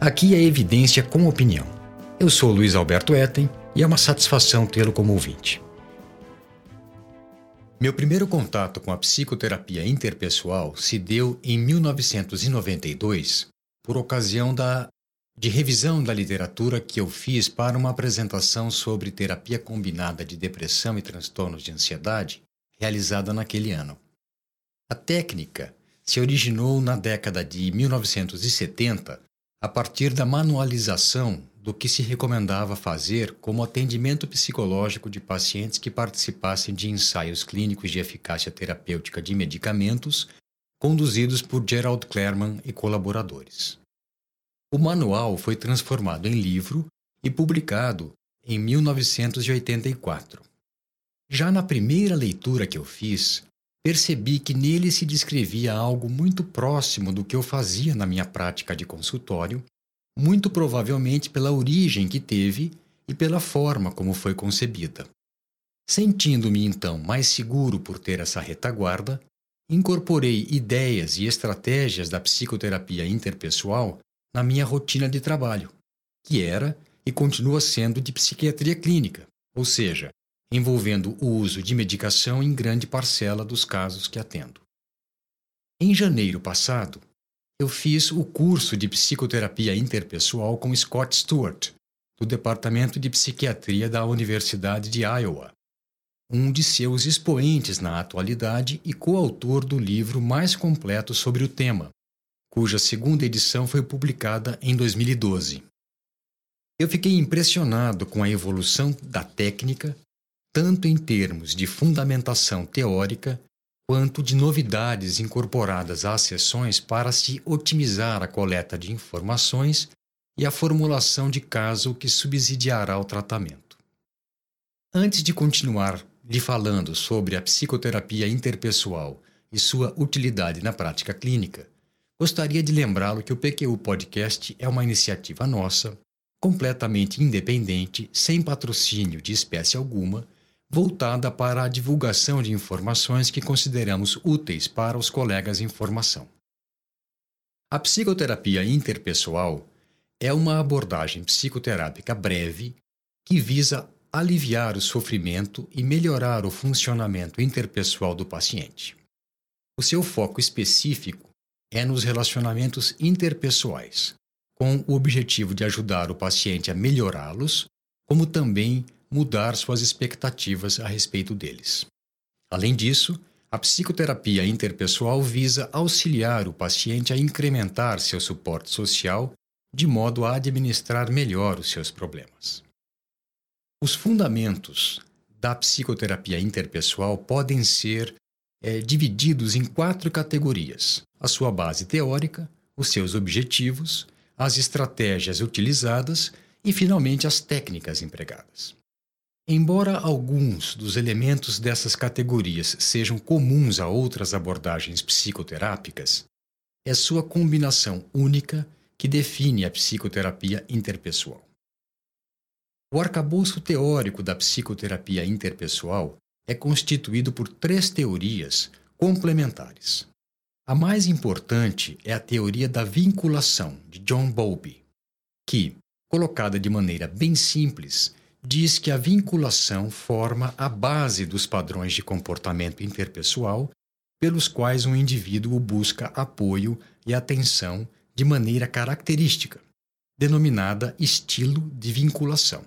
Aqui é evidência com opinião. Eu sou Luiz Alberto Etten e é uma satisfação tê-lo como ouvinte. Meu primeiro contato com a psicoterapia interpessoal se deu em 1992, por ocasião da de revisão da literatura que eu fiz para uma apresentação sobre terapia combinada de depressão e transtornos de ansiedade, realizada naquele ano. A técnica se originou na década de 1970 a partir da manualização do que se recomendava fazer como atendimento psicológico de pacientes que participassem de ensaios clínicos de eficácia terapêutica de medicamentos conduzidos por Gerald Clerman e colaboradores. O manual foi transformado em livro e publicado em 1984. Já na primeira leitura que eu fiz, percebi que nele se descrevia algo muito próximo do que eu fazia na minha prática de consultório, muito provavelmente pela origem que teve e pela forma como foi concebida. Sentindo-me então mais seguro por ter essa retaguarda, incorporei ideias e estratégias da psicoterapia interpessoal na minha rotina de trabalho, que era e continua sendo de psiquiatria clínica, ou seja, envolvendo o uso de medicação em grande parcela dos casos que atendo. Em janeiro passado, eu fiz o curso de psicoterapia interpessoal com Scott Stewart, do Departamento de Psiquiatria da Universidade de Iowa, um de seus expoentes na atualidade e coautor do livro mais completo sobre o tema, cuja segunda edição foi publicada em 2012. Eu fiquei impressionado com a evolução da técnica tanto em termos de fundamentação teórica quanto de novidades incorporadas às sessões para se otimizar a coleta de informações e a formulação de caso que subsidiará o tratamento. Antes de continuar lhe falando sobre a psicoterapia interpessoal e sua utilidade na prática clínica, gostaria de lembrá-lo que o PQU Podcast é uma iniciativa nossa, completamente independente, sem patrocínio de espécie alguma voltada para a divulgação de informações que consideramos úteis para os colegas em formação. A psicoterapia interpessoal é uma abordagem psicoterápica breve que visa aliviar o sofrimento e melhorar o funcionamento interpessoal do paciente. O seu foco específico é nos relacionamentos interpessoais, com o objetivo de ajudar o paciente a melhorá-los, como também mudar suas expectativas a respeito deles. Além disso, a psicoterapia interpessoal visa auxiliar o paciente a incrementar seu suporte social de modo a administrar melhor os seus problemas. Os fundamentos da psicoterapia interpessoal podem ser é, divididos em quatro categorias: a sua base teórica, os seus objetivos, as estratégias utilizadas e, finalmente, as técnicas empregadas. Embora alguns dos elementos dessas categorias sejam comuns a outras abordagens psicoterápicas, é sua combinação única que define a psicoterapia interpessoal. O arcabouço teórico da psicoterapia interpessoal é constituído por três teorias complementares. A mais importante é a teoria da vinculação de John Bowlby, que, colocada de maneira bem simples, diz que a vinculação forma a base dos padrões de comportamento interpessoal pelos quais um indivíduo busca apoio e atenção de maneira característica, denominada estilo de vinculação.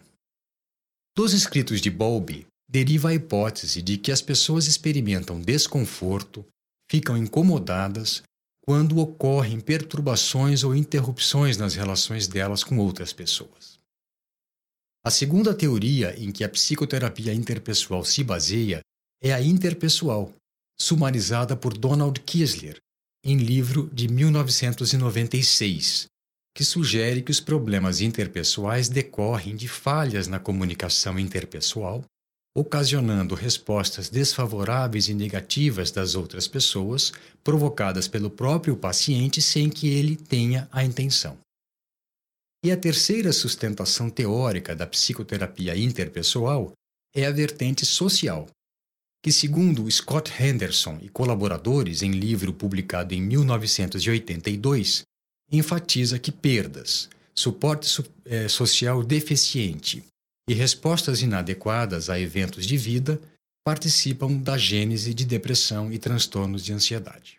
Dos escritos de Bowlby, deriva a hipótese de que as pessoas experimentam desconforto, ficam incomodadas quando ocorrem perturbações ou interrupções nas relações delas com outras pessoas. A segunda teoria em que a psicoterapia interpessoal se baseia é a interpessoal, sumarizada por Donald Kiesler em livro de 1996, que sugere que os problemas interpessoais decorrem de falhas na comunicação interpessoal, ocasionando respostas desfavoráveis e negativas das outras pessoas, provocadas pelo próprio paciente sem que ele tenha a intenção. E a terceira sustentação teórica da psicoterapia interpessoal é a vertente social, que, segundo Scott Henderson e colaboradores em livro publicado em 1982, enfatiza que perdas, suporte eh, social deficiente e respostas inadequadas a eventos de vida participam da gênese de depressão e transtornos de ansiedade.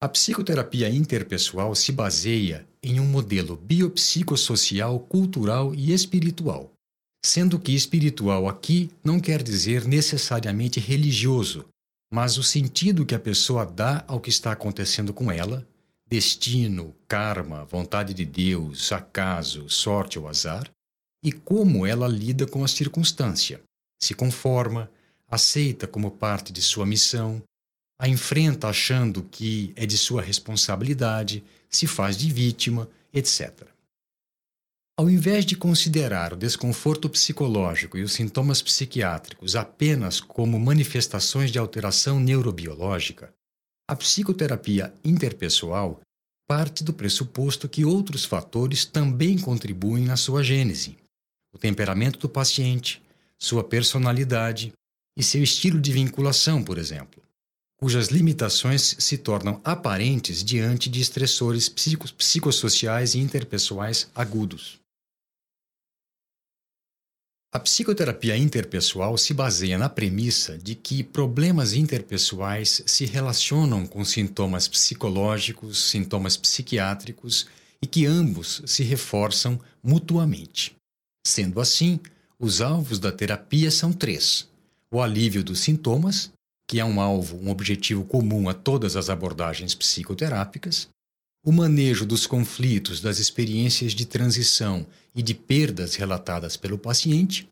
A psicoterapia interpessoal se baseia em um modelo biopsicossocial, cultural e espiritual, sendo que espiritual aqui não quer dizer necessariamente religioso, mas o sentido que a pessoa dá ao que está acontecendo com ela, destino, karma, vontade de Deus, acaso, sorte ou azar, e como ela lida com a circunstância, se conforma, aceita como parte de sua missão, a enfrenta achando que é de sua responsabilidade, se faz de vítima, etc. Ao invés de considerar o desconforto psicológico e os sintomas psiquiátricos apenas como manifestações de alteração neurobiológica, a psicoterapia interpessoal parte do pressuposto que outros fatores também contribuem na sua gênese: o temperamento do paciente, sua personalidade e seu estilo de vinculação, por exemplo, cujas limitações se tornam aparentes diante de estressores psicossociais e interpessoais agudos. A psicoterapia interpessoal se baseia na premissa de que problemas interpessoais se relacionam com sintomas psicológicos, sintomas psiquiátricos e que ambos se reforçam mutuamente. Sendo assim, os alvos da terapia são três: o alívio dos sintomas, que é um alvo, um objetivo comum a todas as abordagens psicoterápicas, o manejo dos conflitos, das experiências de transição e de perdas relatadas pelo paciente,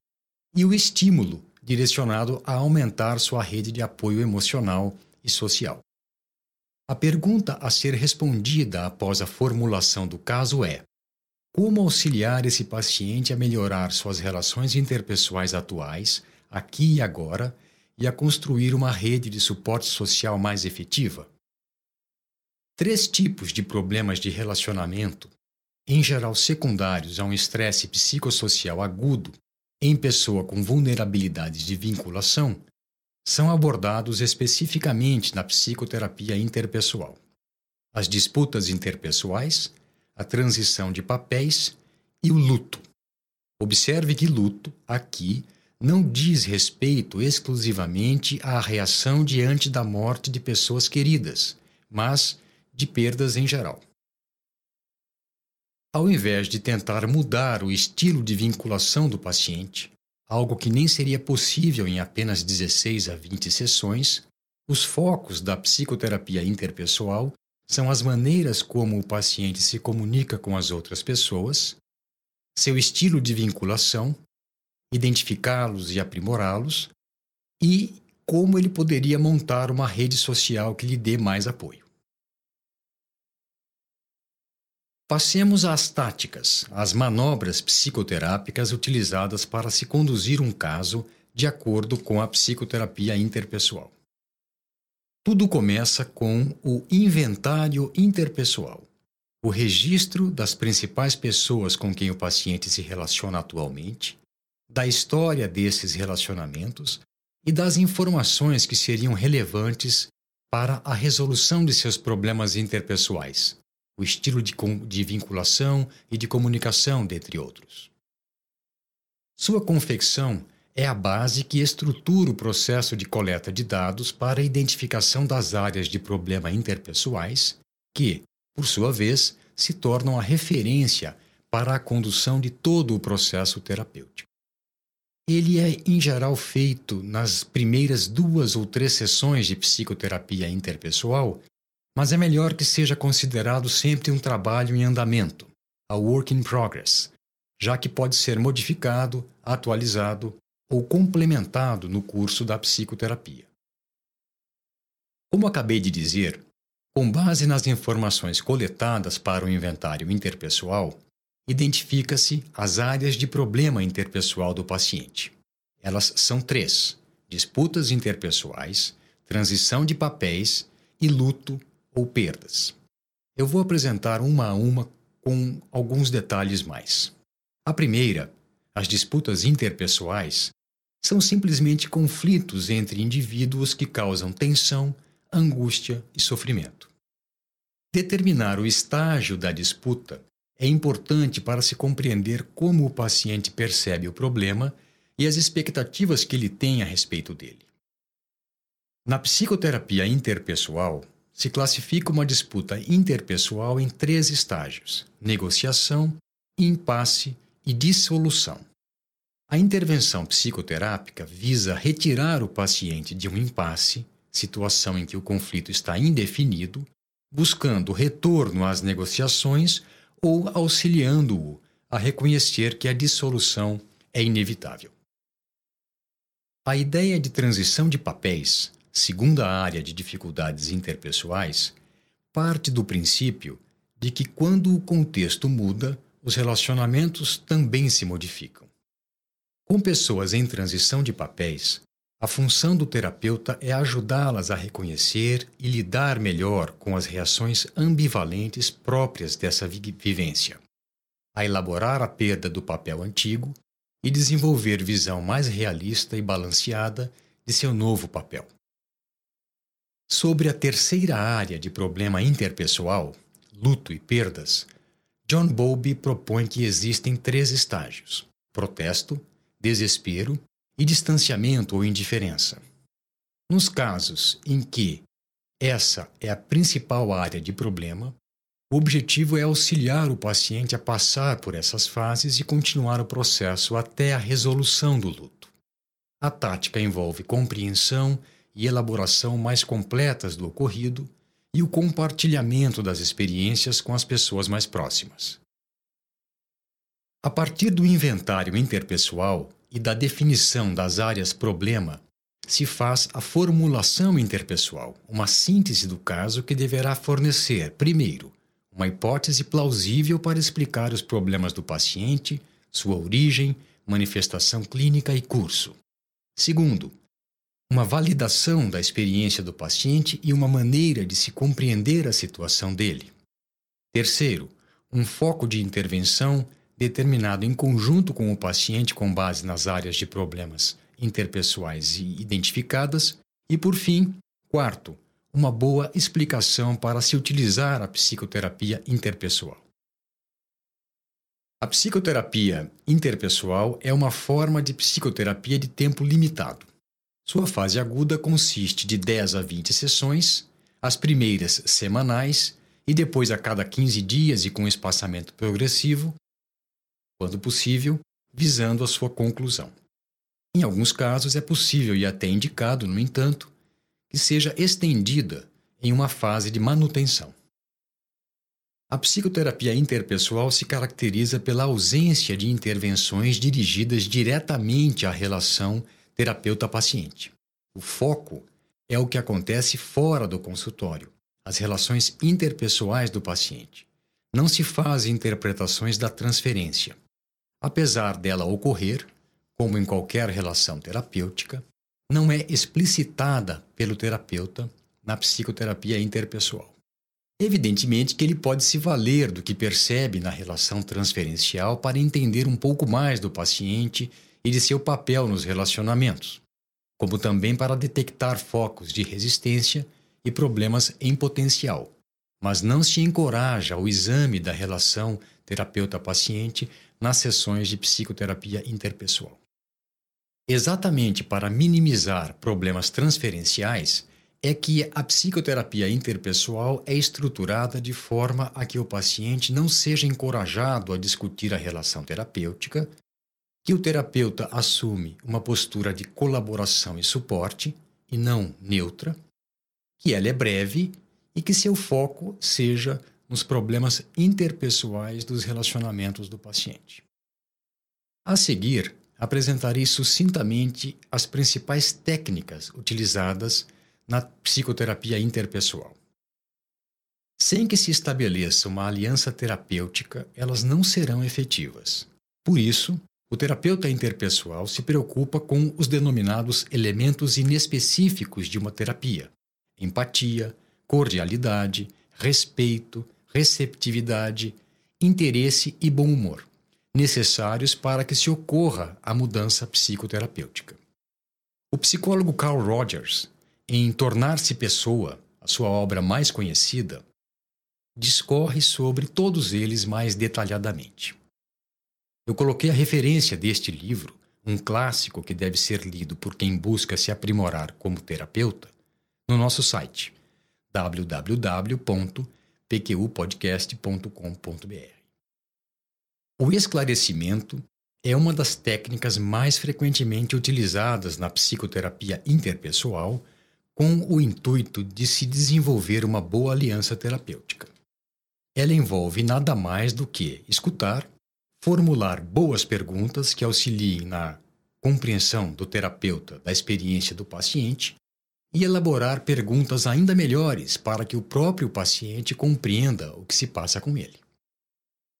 e o estímulo direcionado a aumentar sua rede de apoio emocional e social. A pergunta a ser respondida após a formulação do caso é: como auxiliar esse paciente a melhorar suas relações interpessoais atuais, aqui e agora, e a construir uma rede de suporte social mais efetiva? Três tipos de problemas de relacionamento, em geral secundários a um estresse psicossocial agudo em pessoa com vulnerabilidades de vinculação, são abordados especificamente na psicoterapia interpessoal. As disputas interpessoais, a transição de papéis e o luto. Observe que luto, aqui, não diz respeito exclusivamente à reação diante da morte de pessoas queridas, mas de perdas em geral. Ao invés de tentar mudar o estilo de vinculação do paciente, algo que nem seria possível em apenas 16 a 20 sessões, os focos da psicoterapia interpessoal são as maneiras como o paciente se comunica com as outras pessoas, seu estilo de vinculação, identificá-los e aprimorá-los, e como ele poderia montar uma rede social que lhe dê mais apoio. Passemos às táticas, às manobras psicoterápicas utilizadas para se conduzir um caso de acordo com a psicoterapia interpessoal. Tudo começa com o inventário interpessoal, o registro das principais pessoas com quem o paciente se relaciona atualmente, da história desses relacionamentos e das informações que seriam relevantes para a resolução de seus problemas interpessoais, o estilo de, de vinculação e de comunicação, dentre outros. Sua confecção é a base que estrutura o processo de coleta de dados para a identificação das áreas de problema interpessoais, que, por sua vez, se tornam a referência para a condução de todo o processo terapêutico. Ele é, em geral, feito nas primeiras duas ou três sessões de psicoterapia interpessoal mas é melhor que seja considerado sempre um trabalho em andamento, a work in progress, já que pode ser modificado, atualizado ou complementado no curso da psicoterapia. Como acabei de dizer, Com base nas informações coletadas para o inventário interpessoal, identifica-se as áreas de problema interpessoal do paciente. Elas são três: disputas interpessoais, transição de papéis e luto ou perdas. Eu vou apresentar uma a uma com alguns detalhes mais. A primeira, as disputas interpessoais, são simplesmente conflitos entre indivíduos que causam tensão, angústia e sofrimento. Determinar o estágio da disputa é importante para se compreender como o paciente percebe o problema e as expectativas que ele tem a respeito dele. Na psicoterapia interpessoal, se classifica uma disputa interpessoal em três estágios: negociação, impasse e dissolução. A intervenção psicoterápica visa retirar o paciente de um impasse, situação em que o conflito está indefinido, buscando retorno às negociações ou auxiliando-o a reconhecer que a dissolução é inevitável. A ideia de transição de papéis, segunda área de dificuldades interpessoais, parte do princípio de que quando o contexto muda, os relacionamentos também se modificam. Com pessoas em transição de papéis, a função do terapeuta é ajudá-las a reconhecer e lidar melhor com as reações ambivalentes próprias dessa vivência, a elaborar a perda do papel antigo e desenvolver visão mais realista e balanceada de seu novo papel. Sobre a terceira área de problema interpessoal, luto e perdas, John Bowlby propõe que existem três estágios: protesto, desespero e distanciamento ou indiferença. Nos casos em que essa é a principal área de problema, o objetivo é auxiliar o paciente a passar por essas fases e continuar o processo até a resolução do luto. A tática envolve compreensão e elaboração mais completas do ocorrido e o compartilhamento das experiências com as pessoas mais próximas. A partir do inventário interpessoal e da definição das áreas problema, se faz a formulação interpessoal, uma síntese do caso que deverá fornecer, primeiro, uma hipótese plausível para explicar os problemas do paciente, sua origem, manifestação clínica e curso. Segundo, uma validação da experiência do paciente e uma maneira de se compreender a situação dele. Terceiro, um foco de intervenção determinado em conjunto com o paciente com base nas áreas de problemas interpessoais identificadas. E, por fim, quarto, uma boa explicação para se utilizar a psicoterapia interpessoal. A psicoterapia interpessoal é uma forma de psicoterapia de tempo limitado. Sua fase aguda consiste de 10 a 20 sessões, as primeiras semanais e depois a cada 15 dias e com espaçamento progressivo, quando possível, visando a sua conclusão. Em alguns casos é possível e até indicado, no entanto, que seja estendida em uma fase de manutenção. A psicoterapia interpessoal se caracteriza pela ausência de intervenções dirigidas diretamente à relação terapeuta-paciente. O foco é o que acontece fora do consultório, as relações interpessoais do paciente. Não se fazem interpretações da transferência. Apesar dela ocorrer, como em qualquer relação terapêutica, não é explicitada pelo terapeuta na psicoterapia interpessoal. Evidentemente que ele pode se valer do que percebe na relação transferencial para entender um pouco mais do paciente e de seu papel nos relacionamentos, como também para detectar focos de resistência e problemas em potencial. Mas não se encoraja o exame da relação terapeuta-paciente nas sessões de psicoterapia interpessoal. Exatamente para minimizar problemas transferenciais é que a psicoterapia interpessoal é estruturada de forma a que o paciente não seja encorajado a discutir a relação terapêutica, que o terapeuta assume uma postura de colaboração e suporte e não neutra, que ela é breve e que seu foco seja nos problemas interpessoais dos relacionamentos do paciente. A seguir, apresentarei sucintamente as principais técnicas utilizadas na psicoterapia interpessoal. Sem que se estabeleça uma aliança terapêutica, elas não serão efetivas. Por isso, o terapeuta interpessoal se preocupa com os denominados elementos inespecíficos de uma terapia: empatia, cordialidade, respeito, receptividade, interesse e bom humor, necessários para que se ocorra a mudança psicoterapêutica. O psicólogo Carl Rogers, em Tornar-se Pessoa, a sua obra mais conhecida, discorre sobre todos eles mais detalhadamente. Eu coloquei a referência deste livro, um clássico que deve ser lido por quem busca se aprimorar como terapeuta, no nosso site www.pqpodcast.com.br. O esclarecimento é uma das técnicas mais frequentemente utilizadas na psicoterapia interpessoal com o intuito de se desenvolver uma boa aliança terapêutica. Ela envolve nada mais do que escutar, formular boas perguntas que auxiliem na compreensão do terapeuta da experiência do paciente e elaborar perguntas ainda melhores para que o próprio paciente compreenda o que se passa com ele.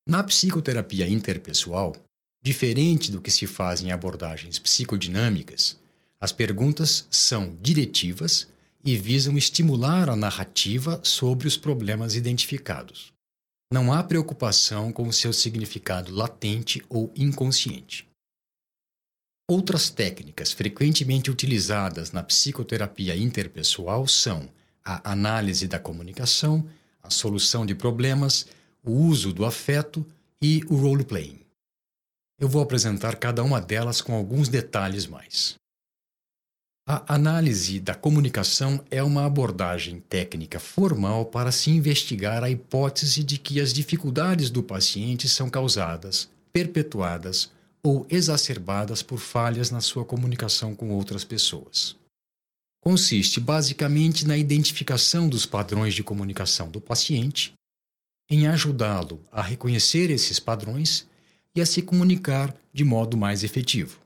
Na psicoterapia interpessoal, diferente do que se faz em abordagens psicodinâmicas, as perguntas são diretivas e visam estimular a narrativa sobre os problemas identificados. Não há preocupação com o seu significado latente ou inconsciente. Outras técnicas frequentemente utilizadas na psicoterapia interpessoal são a análise da comunicação, a solução de problemas, o uso do afeto e o role-playing. Eu vou apresentar cada uma delas com alguns detalhes mais. A análise da comunicação é uma abordagem técnica formal para se investigar a hipótese de que as dificuldades do paciente são causadas, perpetuadas ou exacerbadas por falhas na sua comunicação com outras pessoas. Consiste basicamente na identificação dos padrões de comunicação do paciente, em ajudá-lo a reconhecer esses padrões e a se comunicar de modo mais efetivo.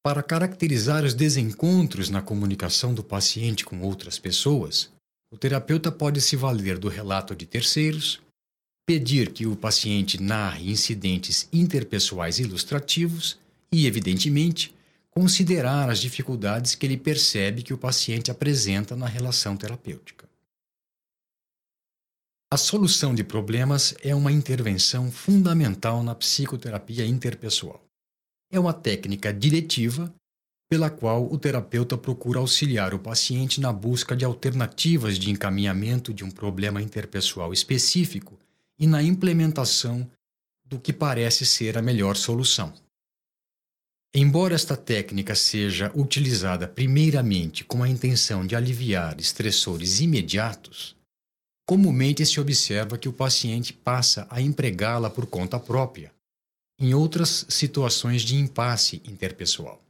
Para caracterizar os desencontros na comunicação do paciente com outras pessoas, o terapeuta pode se valer do relato de terceiros, pedir que o paciente narre incidentes interpessoais ilustrativos e, evidentemente, considerar as dificuldades que ele percebe que o paciente apresenta na relação terapêutica. A solução de problemas é uma intervenção fundamental na psicoterapia interpessoal. É uma técnica diretiva pela qual o terapeuta procura auxiliar o paciente na busca de alternativas de encaminhamento de um problema interpessoal específico e na implementação do que parece ser a melhor solução. Embora esta técnica seja utilizada primeiramente com a intenção de aliviar estressores imediatos, comumente se observa que o paciente passa a empregá-la por conta própria, em outras situações de impasse interpessoal.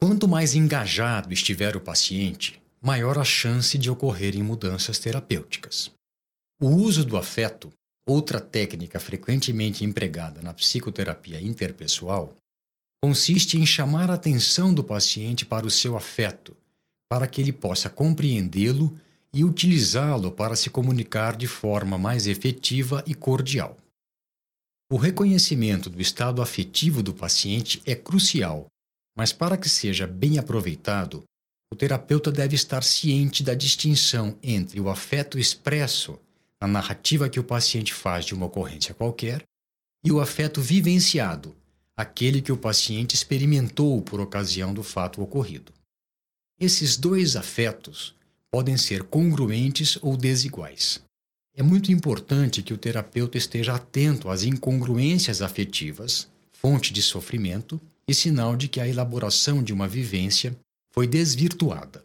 Quanto mais engajado estiver o paciente, maior a chance de ocorrerem mudanças terapêuticas. O uso do afeto, outra técnica frequentemente empregada na psicoterapia interpessoal, consiste em chamar a atenção do paciente para o seu afeto, para que ele possa compreendê-lo e utilizá-lo para se comunicar de forma mais efetiva e cordial. O reconhecimento do estado afetivo do paciente é crucial, mas para que seja bem aproveitado, o terapeuta deve estar ciente da distinção entre o afeto expresso a narrativa que o paciente faz de uma ocorrência qualquer, e o afeto vivenciado, aquele que o paciente experimentou por ocasião do fato ocorrido. Esses dois afetos podem ser congruentes ou desiguais. É muito importante que o terapeuta esteja atento às incongruências afetivas, fonte de sofrimento e sinal de que a elaboração de uma vivência foi desvirtuada.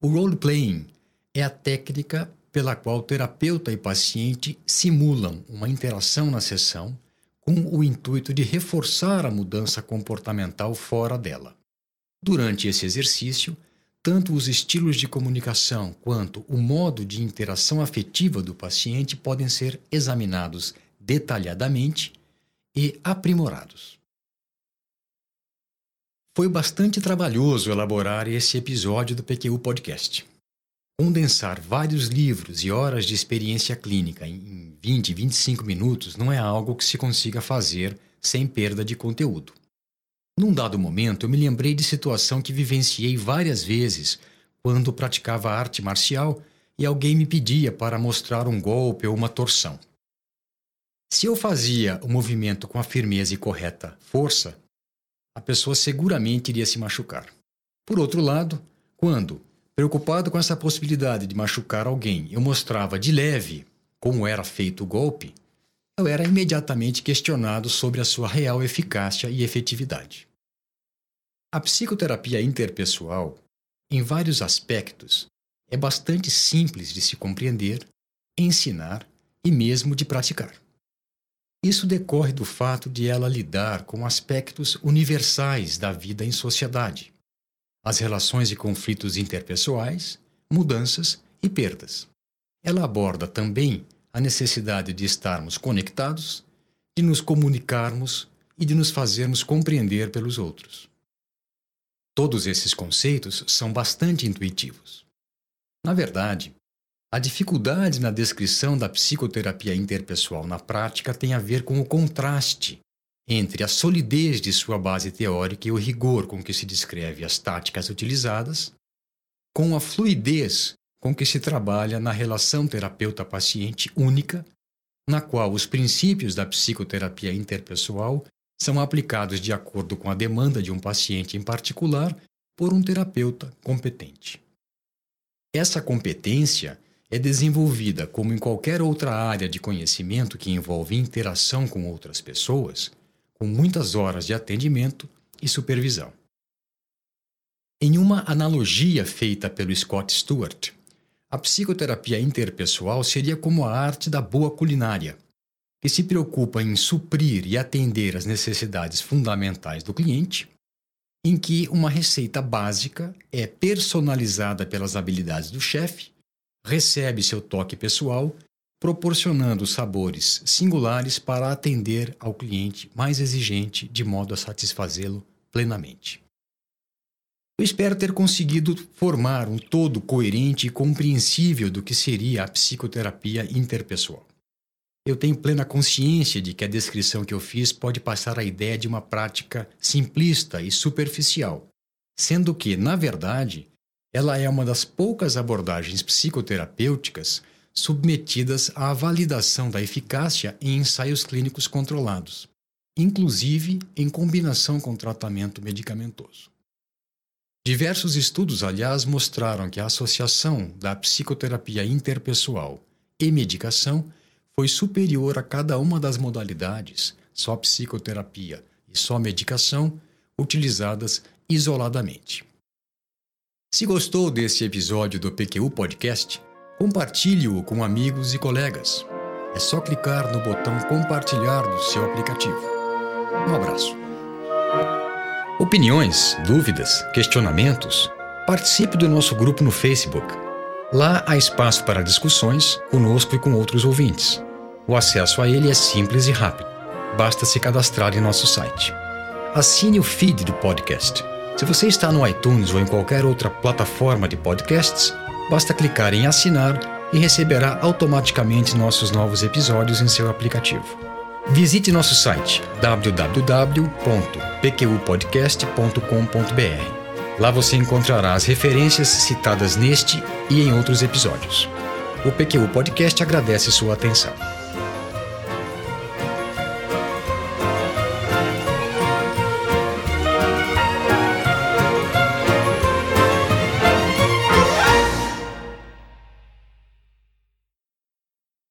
O role-playing é a técnica pela qual terapeuta e paciente simulam uma interação na sessão com o intuito de reforçar a mudança comportamental fora dela. Durante esse exercício, tanto os estilos de comunicação quanto o modo de interação afetiva do paciente podem ser examinados detalhadamente e aprimorados. Foi bastante trabalhoso elaborar esse episódio do PQU Podcast. Condensar vários livros e horas de experiência clínica em 20, 25 minutos não é algo que se consiga fazer sem perda de conteúdo. Num dado momento, eu me lembrei de situação que vivenciei várias vezes quando praticava arte marcial e alguém me pedia para mostrar um golpe ou uma torção. Se eu fazia o movimento com a firmeza e correta força, a pessoa seguramente iria se machucar. Por outro lado, quando Preocupado com essa possibilidade de machucar alguém, eu mostrava de leve como era feito o golpe, eu era imediatamente questionado sobre a sua real eficácia e efetividade. A psicoterapia interpessoal, em vários aspectos, é bastante simples de se compreender, ensinar e mesmo de praticar. Isso decorre do fato de ela lidar com aspectos universais da vida em sociedade, as relações e conflitos interpessoais, mudanças e perdas. Ela aborda também a necessidade de estarmos conectados, de nos comunicarmos e de nos fazermos compreender pelos outros. Todos esses conceitos são bastante intuitivos. Na verdade, a dificuldade na descrição da psicoterapia interpessoal na prática tem a ver com o contraste entre a solidez de sua base teórica e o rigor com que se descreve as táticas utilizadas, com a fluidez com que se trabalha na relação terapeuta-paciente única, na qual os princípios da psicoterapia interpessoal são aplicados de acordo com a demanda de um paciente em particular por um terapeuta competente. Essa competência é desenvolvida, como em qualquer outra área de conhecimento que envolve interação com outras pessoas, com muitas horas de atendimento e supervisão. Em uma analogia feita pelo Scott Stewart, a psicoterapia interpessoal seria como a arte da boa culinária, que se preocupa em suprir e atender as necessidades fundamentais do cliente, em que uma receita básica é personalizada pelas habilidades do chefe, recebe seu toque pessoal proporcionando sabores singulares para atender ao cliente mais exigente de modo a satisfazê-lo plenamente. Eu espero ter conseguido formar um todo coerente e compreensível do que seria a psicoterapia interpessoal. Eu tenho plena consciência de que a descrição que eu fiz pode passar a ideia de uma prática simplista e superficial, sendo que, na verdade, ela é uma das poucas abordagens psicoterapêuticas submetidas à validação da eficácia em ensaios clínicos controlados, inclusive em combinação com tratamento medicamentoso. Diversos estudos, aliás, mostraram que a associação da psicoterapia interpessoal e medicação foi superior a cada uma das modalidades, só psicoterapia e só medicação, utilizadas isoladamente. Se gostou desse episódio do PQU Podcast, Compartilhe-o com amigos e colegas. É só clicar no botão compartilhar do seu aplicativo. Um abraço. Opiniões, dúvidas, questionamentos? Participe do nosso grupo no Facebook. Lá há espaço para discussões conosco e com outros ouvintes. O acesso a ele é simples e rápido. Basta se cadastrar em nosso site. Assine o feed do podcast. Se você está no iTunes ou em qualquer outra plataforma de podcasts, basta clicar em assinar e receberá automaticamente nossos novos episódios em seu aplicativo. Visite nosso site www.pqpodcast.com.br. Lá você encontrará as referências citadas neste e em outros episódios. O PQU Podcast agradece sua atenção.